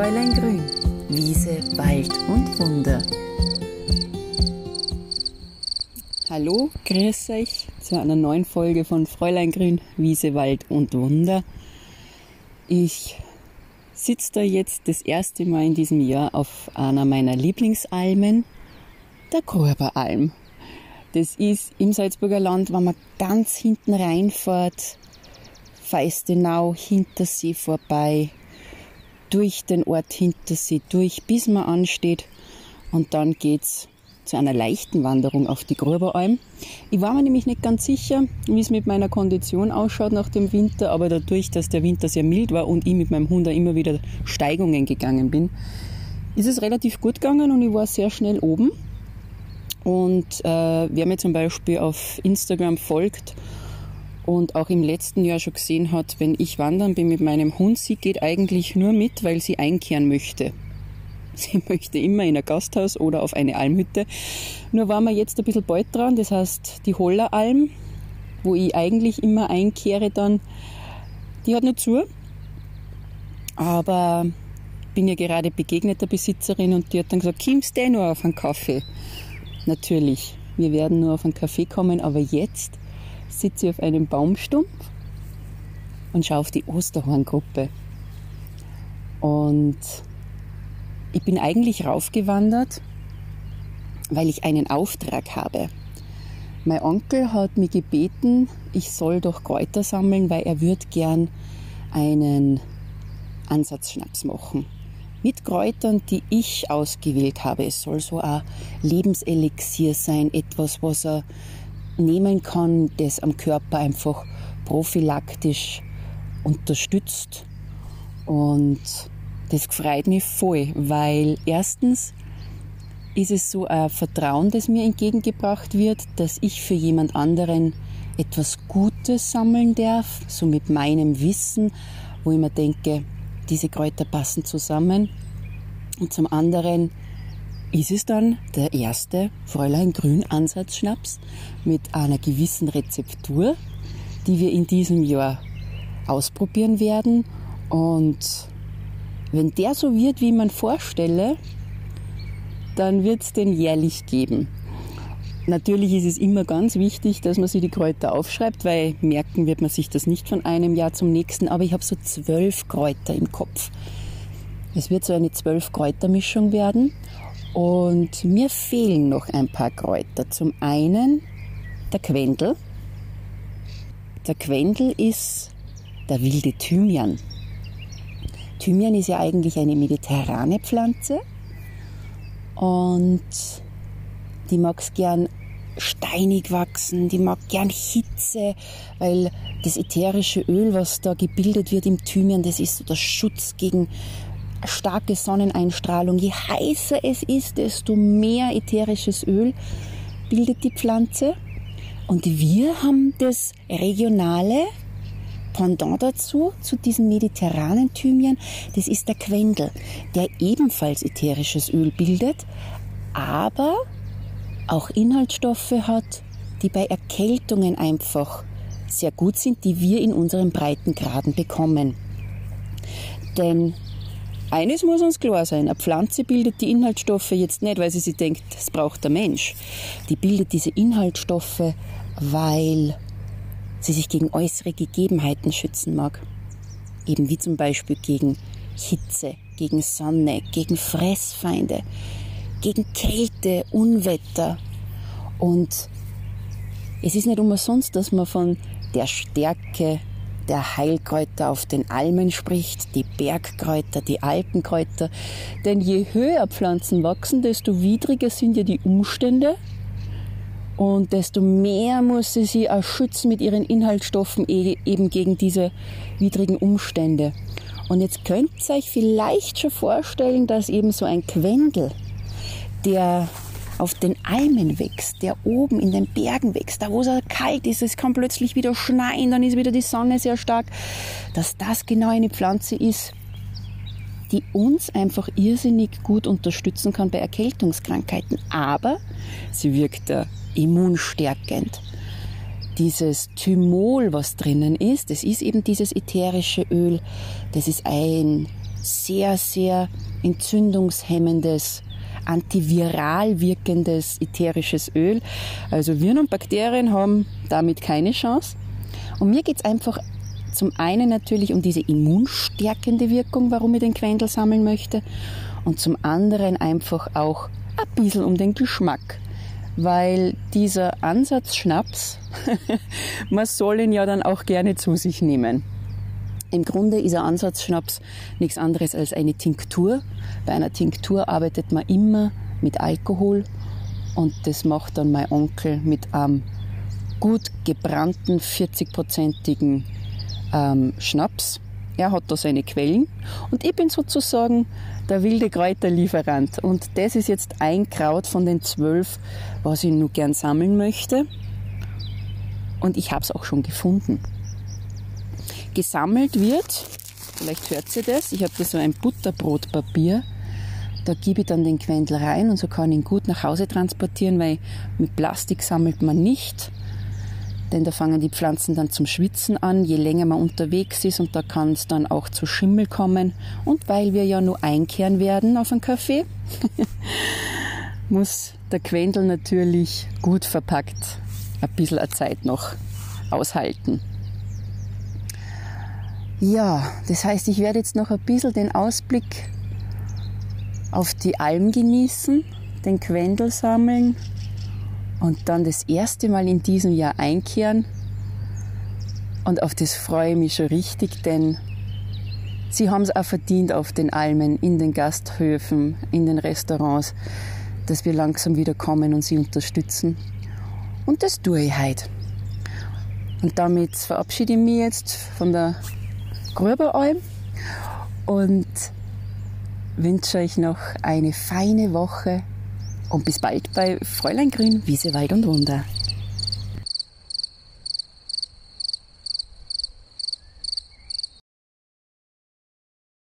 Fräulein Grün, Wiese, Wald und Wunder. Hallo, grüß euch zu einer neuen Folge von Fräulein Grün, Wiese, Wald und Wunder. Ich sitze da jetzt das erste Mal in diesem Jahr auf einer meiner Lieblingsalmen, der Korberalm. Das ist im Salzburger Land, wenn man ganz hinten reinfährt, Feistenau, Hintersee vorbei, durch den Ort Hintersee durch, bis man ansteht. Und dann geht's zu einer leichten Wanderung auf die Gruberalm. Ich war mir nämlich nicht ganz sicher, wie es mit meiner Kondition ausschaut nach dem Winter, aber dadurch, dass der Winter sehr mild war und ich mit meinem Hund immer wieder Steigungen gegangen bin, ist es relativ gut gegangen und ich war sehr schnell oben. Und äh, wer mir zum Beispiel auf Instagram folgt und auch im letzten Jahr schon gesehen hat, wenn ich wandern bin mit meinem Hund, sie geht eigentlich nur mit, weil sie einkehren möchte. Sie möchte immer in ein Gasthaus oder auf eine Almhütte. Nur waren wir jetzt ein bisschen bald dran, das heißt die Holleralm, wo ich eigentlich immer einkehre dann, die hat nicht zu. Aber bin ja gerade begegnet der Besitzerin und die hat dann gesagt, kommst du nur auf einen Kaffee? Natürlich, wir werden nur auf einen Kaffee kommen, aber jetzt sitze ich auf einem Baumstumpf und schaue auf die Osterhorngruppe. Und ich bin eigentlich raufgewandert, weil ich einen Auftrag habe. Mein Onkel hat mich gebeten, ich soll doch Kräuter sammeln, weil er würde gern einen Ansatzschnaps machen. Mit Kräutern, die ich ausgewählt habe. Es soll so ein Lebenselixier sein, etwas, was er nehmen kann, das am Körper einfach prophylaktisch unterstützt. Und das freut mich voll, weil erstens ist es so ein Vertrauen, das mir entgegengebracht wird, dass ich für jemand anderen etwas Gutes sammeln darf, so mit meinem Wissen, wo ich mir denke, diese Kräuter passen zusammen. Und zum anderen ist es dann der erste Fräulein Grün Ansatzschnaps mit einer gewissen Rezeptur, die wir in diesem Jahr ausprobieren werden. Und wenn der so wird, wie man vorstelle, dann wird es den jährlich geben. Natürlich ist es immer ganz wichtig, dass man sich die Kräuter aufschreibt, weil merken wird man sich das nicht von einem Jahr zum nächsten. Aber ich habe so zwölf Kräuter im Kopf. Es wird so eine zwölf Kräutermischung werden. Und mir fehlen noch ein paar Kräuter. Zum einen der Quendel. Der Quendel ist der wilde Thymian. Thymian ist ja eigentlich eine mediterrane Pflanze und die mag es gern steinig wachsen, die mag gern Hitze, weil das ätherische Öl, was da gebildet wird im Thymian, das ist so der Schutz gegen starke Sonneneinstrahlung. Je heißer es ist, desto mehr ätherisches Öl bildet die Pflanze. Und wir haben das regionale Pendant dazu, zu diesem mediterranen Thymian, das ist der Quendel, der ebenfalls ätherisches Öl bildet, aber auch Inhaltsstoffe hat, die bei Erkältungen einfach sehr gut sind, die wir in unseren Breitengraden bekommen. Denn eines muss uns klar sein, eine Pflanze bildet die Inhaltsstoffe jetzt nicht, weil sie sich denkt, das braucht der Mensch. Die bildet diese Inhaltsstoffe, weil sie sich gegen äußere Gegebenheiten schützen mag. Eben wie zum Beispiel gegen Hitze, gegen Sonne, gegen Fressfeinde, gegen Kälte, Unwetter. Und es ist nicht umsonst, dass man von der Stärke der Heilkräuter auf den Almen spricht, die Bergkräuter, die Alpenkräuter. Denn je höher Pflanzen wachsen, desto widriger sind ja die Umstände, und desto mehr muss sie sie auch schützen mit ihren Inhaltsstoffen e-, eben gegen diese widrigen Umstände. Und jetzt könnt ihr euch vielleicht schon vorstellen, dass eben so ein Quendel, der auf den Almen wächst, der oben in den Bergen wächst, da wo es kalt ist, es kann plötzlich wieder schneien, dann ist wieder die Sonne sehr stark, dass das genau eine Pflanze ist, die uns einfach irrsinnig gut unterstützen kann bei Erkältungskrankheiten. Aber sie wirkt immunstärkend. Dieses Thymol, was drinnen ist, das ist eben dieses ätherische Öl, das ist ein sehr, sehr entzündungshemmendes, antiviral wirkendes ätherisches Öl. Also Viren und Bakterien haben damit keine Chance. Und mir geht es einfach zum einen natürlich um diese immunstärkende Wirkung, warum ich den Quendel sammeln möchte. Und zum anderen einfach auch ein bisschen um den Geschmack. Weil dieser Ansatz Schnaps, man soll ihn ja dann auch gerne zu sich nehmen. Im Grunde ist ein Ansatzschnaps nichts anderes als eine Tinktur. Bei einer Tinktur arbeitet man immer mit Alkohol und das macht dann mein Onkel mit einem gut gebrannten 40-prozentigen ähm, Schnaps. Er hat da seine Quellen und ich bin sozusagen der wilde Kräuterlieferant. Und das ist jetzt ein Kraut von den zwölf, was ich nur gern sammeln möchte. Und ich habe es auch schon gefunden gesammelt wird. Vielleicht hört ihr das. Ich habe da so ein Butterbrotpapier. Da gebe ich dann den Quendel rein und so kann ich ihn gut nach Hause transportieren, weil mit Plastik sammelt man nicht. Denn da fangen die Pflanzen dann zum Schwitzen an, je länger man unterwegs ist und da kann es dann auch zu Schimmel kommen. Und weil wir ja nur einkehren werden auf einen Kaffee, muss der Quendel natürlich gut verpackt ein bisschen Zeit noch aushalten. Ja, das heißt, ich werde jetzt noch ein bisschen den Ausblick auf die Alm genießen, den Quendel sammeln und dann das erste Mal in diesem Jahr einkehren. Und auf das freue ich mich schon richtig, denn sie haben es auch verdient auf den Almen, in den Gasthöfen, in den Restaurants, dass wir langsam wieder kommen und sie unterstützen. Und das tue ich heute. Und damit verabschiede ich mich jetzt von der Gröberalm und wünsche euch noch eine feine Woche und bis bald bei Fräulein Grün, Wiese, Wald und Wunder.